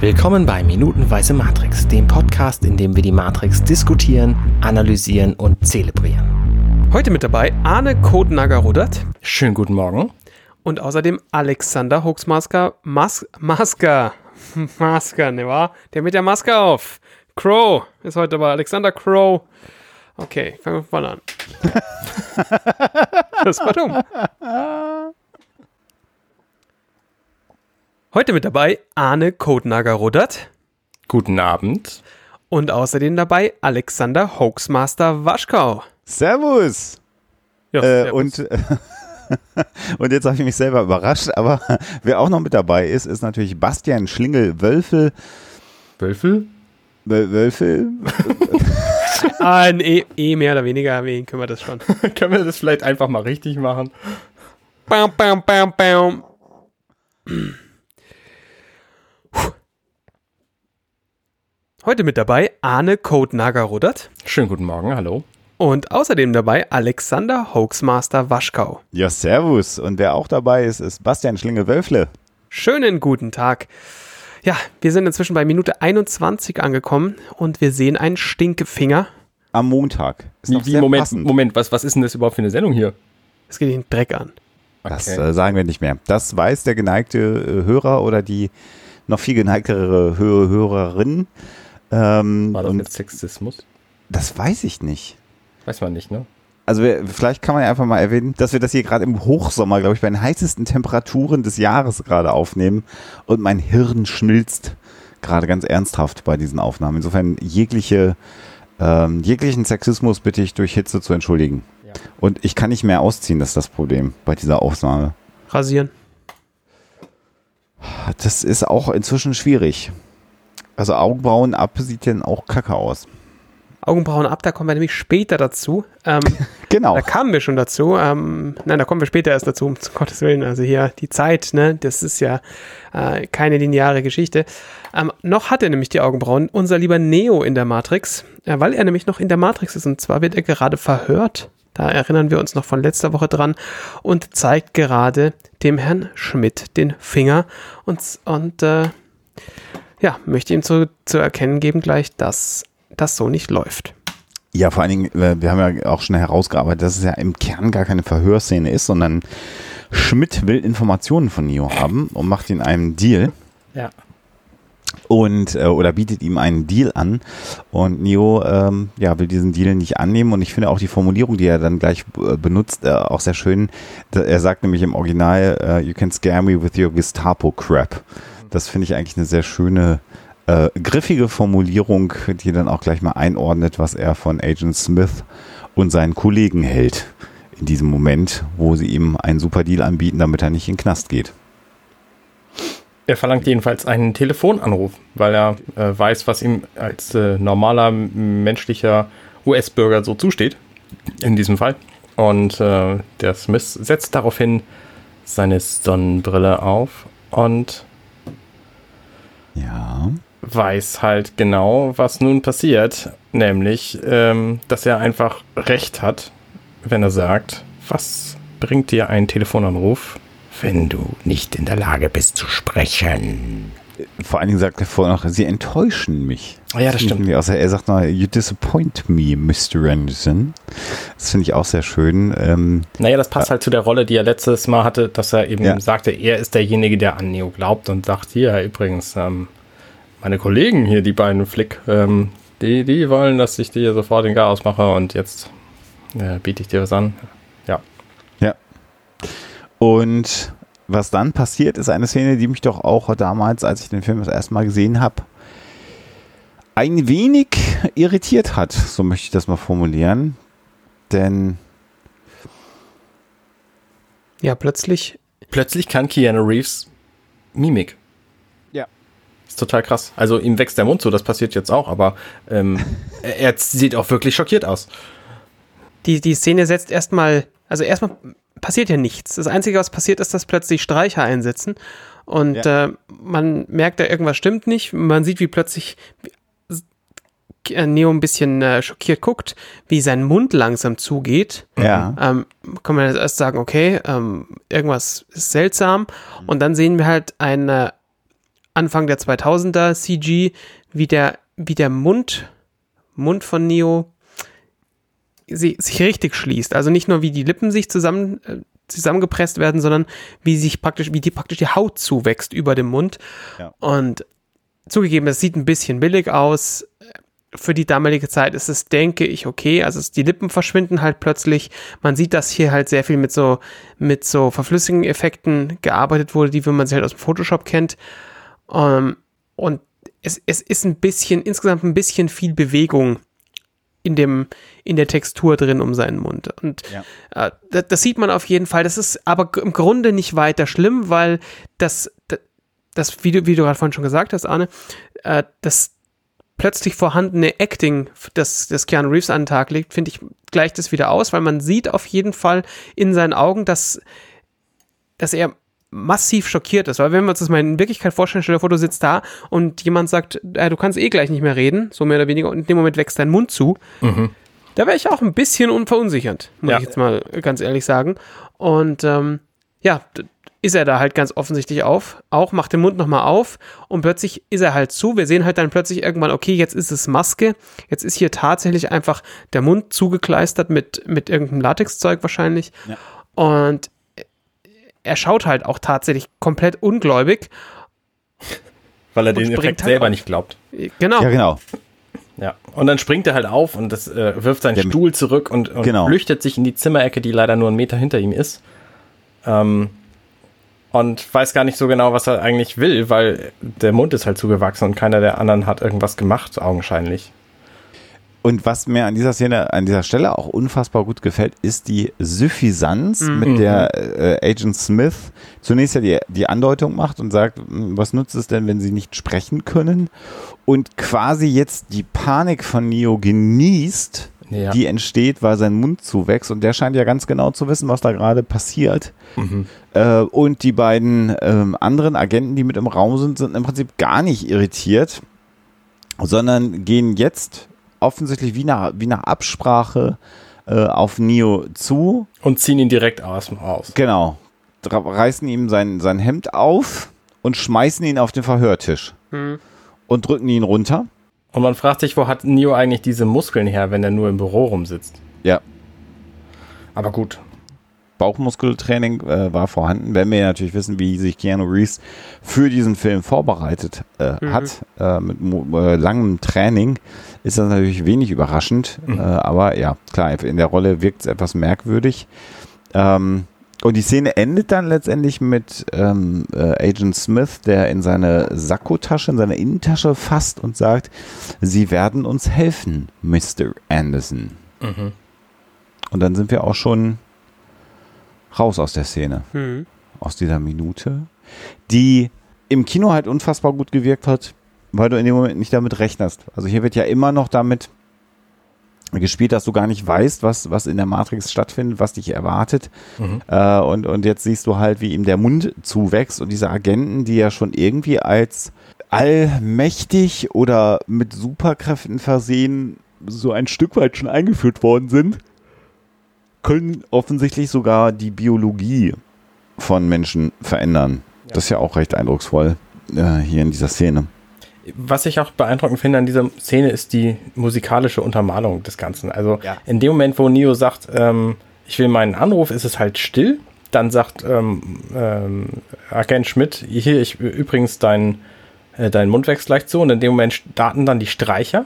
Willkommen bei Minutenweise Matrix, dem Podcast, in dem wir die Matrix diskutieren, analysieren und zelebrieren. Heute mit dabei Arne Kodnager-Rudert. Schönen guten Morgen. Und außerdem Alexander Hoaxmasker Mas Masker. Masker, ne wahr? Der mit der Maske auf. Crow ist heute dabei. Alexander Crow. Okay, fangen wir vorne an. das war dumm. Heute mit dabei Arne Kodnager-Rudert. Guten Abend. Und außerdem dabei Alexander Hoaxmaster Waschkau. Servus. Ja, Äh, servus. und, und jetzt habe ich mich selber überrascht, aber wer auch noch mit dabei ist, ist natürlich Bastian Schlingel-Wölfel. Wölfel? Wöl- Wölfel? ah, eh, eh mehr oder weniger, wen können wir das schon. Können wir das vielleicht einfach mal richtig machen? Bam, bam, bam, bam. Heute mit dabei Arne Codenager-Rudert Schönen guten Morgen, hallo. und außerdem dabei Alexander Hoaxmaster Waschkau. Ja, servus. Und wer auch dabei ist, ist Bastian Schlingel-Wölfle. Schönen guten Tag. Ja, wir sind inzwischen bei Minute 21 angekommen und wir sehen einen Stinkefinger. Am Montag. Ist Wie, wie sehr Moment, passend. Moment, was, was ist denn das überhaupt für eine Sendung hier? Es geht den Dreck an. Das Okay. äh, sagen wir nicht mehr. Das weiß der geneigte äh, Hörer oder die noch viel geneigtere Hö Hörerin. Ähm, War das und jetzt Sexismus? das weiß ich nicht. Weiß man nicht, ne? Also wir, vielleicht kann man ja einfach mal erwähnen, dass wir das hier gerade im Hochsommer, glaube ich, bei den heißesten Temperaturen des Jahres gerade aufnehmen und mein Hirn schmilzt gerade ganz ernsthaft bei diesen Aufnahmen. Insofern jegliche, ähm, jeglichen Sexismus bitte ich durch Hitze zu entschuldigen. Ja. Und ich kann nicht mehr ausziehen, das ist das Problem bei dieser Aufnahme. Rasieren. Das ist auch inzwischen schwierig. Also Augenbrauen ab sieht denn auch kacke aus. Augenbrauen ab, da kommen wir nämlich später dazu. Ähm, Genau. Da kamen wir schon dazu. Ähm, nein, da kommen wir später erst dazu, um zu Gottes Willen. Also hier die Zeit, ne, das ist ja äh, keine lineare Geschichte. Ähm, noch hat er nämlich die Augenbrauen, unser lieber Neo in der Matrix, äh, weil er nämlich noch in der Matrix ist. Und zwar wird er gerade verhört. Da erinnern wir uns noch von letzter Woche dran und zeigt gerade dem Herrn Schmidt den Finger und, und äh, ja, möchte ihm zu, zu erkennen geben gleich, dass das so nicht läuft. Ja, vor allen Dingen, äh, wir haben ja auch schon herausgearbeitet, dass es ja im Kern gar keine Verhörszene ist, sondern Schmidt will Informationen von Neo haben und macht ihn einen Deal Ja. und äh, oder bietet ihm einen Deal an und Neo ähm, ja will diesen Deal nicht annehmen und ich finde auch die Formulierung, die er dann gleich äh, benutzt, äh, auch sehr schön. Er sagt nämlich im Original, äh, "You can scare me with your Gestapo crap." Das finde ich eigentlich eine sehr schöne äh, griffige Formulierung, die dann auch gleich mal einordnet, was er von Agent Smith und seinen Kollegen hält in diesem Moment, wo sie ihm einen super Deal anbieten, damit er nicht in den Knast geht. Er verlangt jedenfalls einen Telefonanruf, weil er äh, weiß, was ihm als äh, normaler menschlicher US-Bürger so zusteht. In diesem Fall. Und äh, der Smith setzt daraufhin seine Sonnenbrille auf und Ja. weiß halt genau, was nun passiert. Nämlich, ähm, dass er einfach recht hat, wenn er sagt, was bringt dir ein Telefonanruf, wenn du nicht in der Lage bist zu sprechen? Vor allen Dingen sagt er vorher noch, sie enttäuschen mich. Ja, das ich stimmt. Außer er sagt noch, you disappoint me, Mr. Anderson. Das finde ich auch sehr schön. Ähm, Naja, das passt halt zu der Rolle, die er letztes Mal hatte, dass er eben Ja. sagte, er ist derjenige, der an Neo glaubt und sagt, hier übrigens, ähm, meine Kollegen hier, die beiden Flick, ähm, die, die wollen, dass ich dir sofort den Garaus mache und jetzt äh, biete ich dir was an. Ja. ja. Und was dann passiert, ist eine Szene, die mich doch auch damals, als ich den Film das erste Mal gesehen habe, ein wenig irritiert hat. So möchte ich das mal formulieren. Denn Ja, plötzlich Plötzlich kann Keanu Reeves Mimik. Ja. Ist total krass. Also ihm wächst der Mund so, das passiert jetzt auch, aber ähm, er, er sieht auch wirklich schockiert aus. Die, die Szene setzt erstmal, also erstmal passiert ja nichts. Das Einzige, was passiert, ist, dass plötzlich Streicher einsetzen und Ja. äh, man merkt, da irgendwas stimmt nicht. Man sieht, wie plötzlich äh, Neo ein bisschen äh, schockiert guckt, wie sein Mund langsam zugeht. ja, Ähm, kann man jetzt erst sagen, okay, ähm, irgendwas ist seltsam. Und dann sehen wir halt eine, Anfang der 2000er CG, wie der, wie der Mund, Mund von Neo sie, sich richtig schließt. Also nicht nur wie die Lippen sich zusammen, äh, zusammengepresst werden, sondern wie sich praktisch, wie die praktisch die Haut zuwächst über dem Mund. Ja. Und zugegeben, es sieht ein bisschen billig aus. Für die damalige Zeit ist es, denke ich, okay. Also es, die Lippen verschwinden halt plötzlich. Man sieht, dass hier halt sehr viel mit so, mit so verflüssigen Effekten gearbeitet wurde, die, wie man sie halt aus dem Photoshop kennt. Ähm, und es, es ist ein bisschen, insgesamt ein bisschen viel Bewegung in dem, in der Textur drin um seinen Mund. Und Ja. äh, das, das sieht man auf jeden Fall. Das ist aber im Grunde nicht weiter schlimm, weil das, das, das wie du, wie du gerade vorhin schon gesagt hast, Arne, äh, das plötzlich vorhandene Acting, das, das Keanu Reeves an den Tag legt, finde ich, gleicht es wieder aus, weil man sieht auf jeden Fall in seinen Augen, dass, dass er massiv schockiert ist. Weil wenn wir uns das mal in Wirklichkeit vorstellen, stell dir vor, du sitzt da und jemand sagt, äh, du kannst eh gleich nicht mehr reden, so mehr oder weniger, und in dem Moment wächst dein Mund zu. Da wäre ich auch ein bisschen unverunsichert, muss Ja. ich jetzt mal ganz ehrlich sagen. Und ähm, ja, ist er da halt ganz offensichtlich auf, auch macht den Mund nochmal auf und plötzlich ist er halt zu. Wir sehen halt dann plötzlich irgendwann, okay, jetzt ist es Maske, jetzt ist hier tatsächlich einfach der Mund zugekleistert mit, mit irgendeinem Latexzeug wahrscheinlich. Ja. Und er schaut halt auch tatsächlich komplett ungläubig. Weil er den Effekt halt selber auf. nicht glaubt. Genau. Ja, genau. Ja. Und dann springt er halt auf und das äh, wirft seinen Der- Stuhl zurück und, und Genau. flüchtet sich in die Zimmerecke, die leider nur einen Meter hinter ihm ist. Ähm, und weiß gar nicht so genau, was er eigentlich will, weil der Mund ist halt zugewachsen und keiner der anderen hat irgendwas gemacht, augenscheinlich. Und was mir an dieser Szene, an dieser Stelle auch unfassbar gut gefällt, ist die Suffisanz, Mhm. mit der äh, Agent Smith zunächst ja die, die Andeutung macht und sagt, "Hm, was nutzt es denn, wenn sie nicht sprechen können? Und quasi jetzt die Panik von Neo genießt, Ja. die entsteht, weil sein Mund zuwächst. Und der scheint ja ganz genau zu wissen, was da gerade passiert. Mhm. Äh, und die beiden ähm, anderen Agenten, die mit im Raum sind, sind im Prinzip gar nicht irritiert, sondern gehen jetzt offensichtlich wie nach, wie nach Absprache äh, auf Neo zu. Und ziehen ihn direkt aus dem Haus. Genau. Reißen ihm sein, sein Hemd auf und schmeißen ihn auf den Verhörtisch Hm. und drücken ihn runter. Und man fragt sich, wo hat Neo eigentlich diese Muskeln her, wenn er nur im Büro rumsitzt? Ja. Aber gut. Bauchmuskeltraining äh, war vorhanden, wenn wir natürlich wissen, wie sich Keanu Reeves für diesen Film vorbereitet äh, Mhm. hat, äh, mit äh, langem Training, ist das natürlich wenig überraschend. Mhm. Äh, aber ja, klar, in der Rolle wirkt es etwas merkwürdig. Ähm, und die Szene endet dann letztendlich mit ähm, äh, Agent Smith, der in seine Sakkotasche, in seine Innentasche fasst und sagt, Sie werden uns helfen, Mr. Anderson. Mhm. Und dann sind wir auch schon raus aus der Szene, Hm. aus dieser Minute, die im Kino halt unfassbar gut gewirkt hat, weil du in dem Moment nicht damit rechnest. Also hier wird ja immer noch damit gespielt, dass du gar nicht weißt, was, was in der Matrix stattfindet, was dich erwartet. Mhm. Äh, und, und jetzt siehst du halt, wie ihm der Mund zuwächst und diese Agenten, die ja schon irgendwie als allmächtig oder mit Superkräften versehen so ein Stück weit schon eingeführt worden sind, können offensichtlich sogar die Biologie von Menschen verändern. Das ist ja auch recht eindrucksvoll äh, hier in dieser Szene. Was ich auch beeindruckend finde an dieser Szene ist die musikalische Untermalung des Ganzen. Also Ja. in dem Moment, wo Neo sagt, ähm, ich will meinen Anruf, ist es halt still. Dann sagt ähm, ähm, Agent Schmidt, hier, ich übrigens dein, äh, dein Mund wächst leicht so. Und in dem Moment starten dann die Streicher.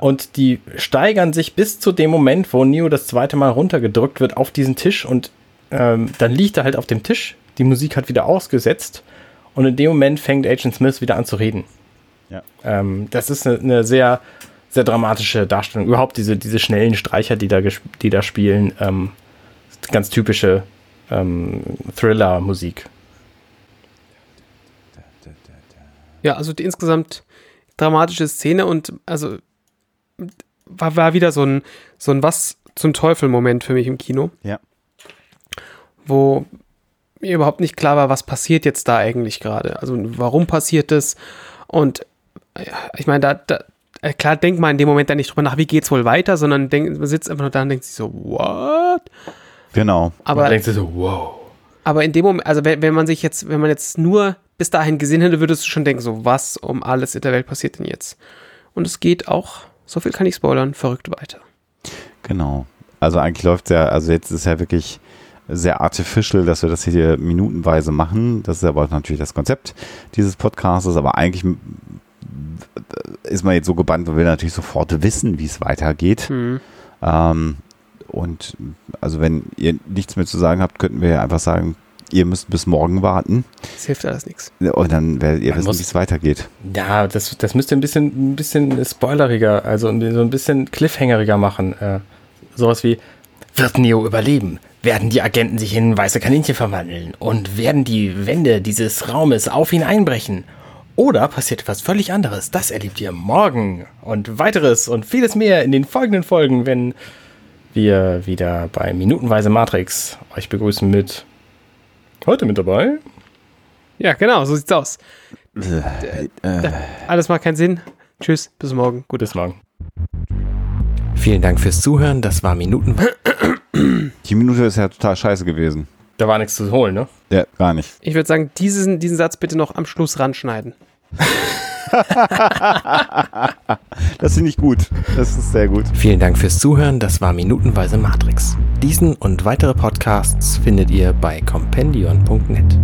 Und die steigern sich bis zu dem Moment, wo Neo das zweite Mal runtergedrückt wird auf diesen Tisch und ähm, dann liegt er halt auf dem Tisch. Die Musik hat wieder ausgesetzt und in dem Moment fängt Agent Smith wieder an zu reden. Ja. Ähm, das ist eine, eine sehr, sehr dramatische Darstellung. Überhaupt diese, diese schnellen Streicher, die da, die da spielen, ähm, ganz typische ähm, Thriller-Musik. Ja, also die insgesamt dramatische Szene und also war, war wieder so ein, so ein Was zum Teufel-Moment für mich im Kino, Ja. wo mir überhaupt nicht klar war, was passiert jetzt da eigentlich gerade. Also warum passiert das? Und ja, ich meine, da, da äh, klar denkt man in dem Moment dann nicht drüber nach, wie geht's wohl weiter, sondern denkt, man sitzt einfach nur da und denkt sich so, what? Genau. Aber Aber denkst du so, wow. Aber in dem Moment, also wenn, wenn man sich jetzt, wenn man jetzt nur bis dahin gesehen hätte, würdest du schon denken, so was um alles in der Welt passiert denn jetzt? Und es geht auch, so viel kann ich spoilern, verrückt weiter. Genau. Also eigentlich läuft ja, also jetzt ist ja wirklich sehr artificial, dass wir das hier minutenweise machen. Das ist aber natürlich das Konzept dieses Podcasts, aber eigentlich ist man jetzt so gebannt und will natürlich sofort wissen, wie es weitergeht. Hm. Ähm, und also wenn ihr nichts mehr zu sagen habt, könnten wir ja einfach sagen, ihr müsst bis morgen warten. Es hilft alles nichts. Und dann werdet ihr Man wissen, wie es weitergeht. Ja, das, das müsste ein bisschen, ein bisschen spoileriger, also so ein bisschen cliffhangeriger machen. Äh, sowas wie, wird Neo überleben? Werden die Agenten sich in weiße Kaninchen verwandeln? Und werden die Wände dieses Raumes auf ihn einbrechen? Oder passiert etwas völlig anderes? Das erlebt ihr morgen. Und weiteres und vieles mehr in den folgenden Folgen, wenn wir wieder bei Minutenweise Matrix euch begrüßen mit heute mit dabei. Ja, genau, so sieht's aus. Äh, Alles macht keinen Sinn. Tschüss, bis morgen. Gut. Bis morgen. Vielen Dank fürs Zuhören. Das war Minutenweise. die Minute ist ja total scheiße gewesen. Da war nichts zu holen, ne? Ja, gar nicht. Ich würde sagen, diesen, diesen Satz bitte noch am Schluss ranschneiden. Das finde ich gut. Das ist sehr gut. Vielen Dank fürs Zuhören. Das war Minutenweise Matrix. Diesen und weitere Podcasts findet ihr bei compendion.net.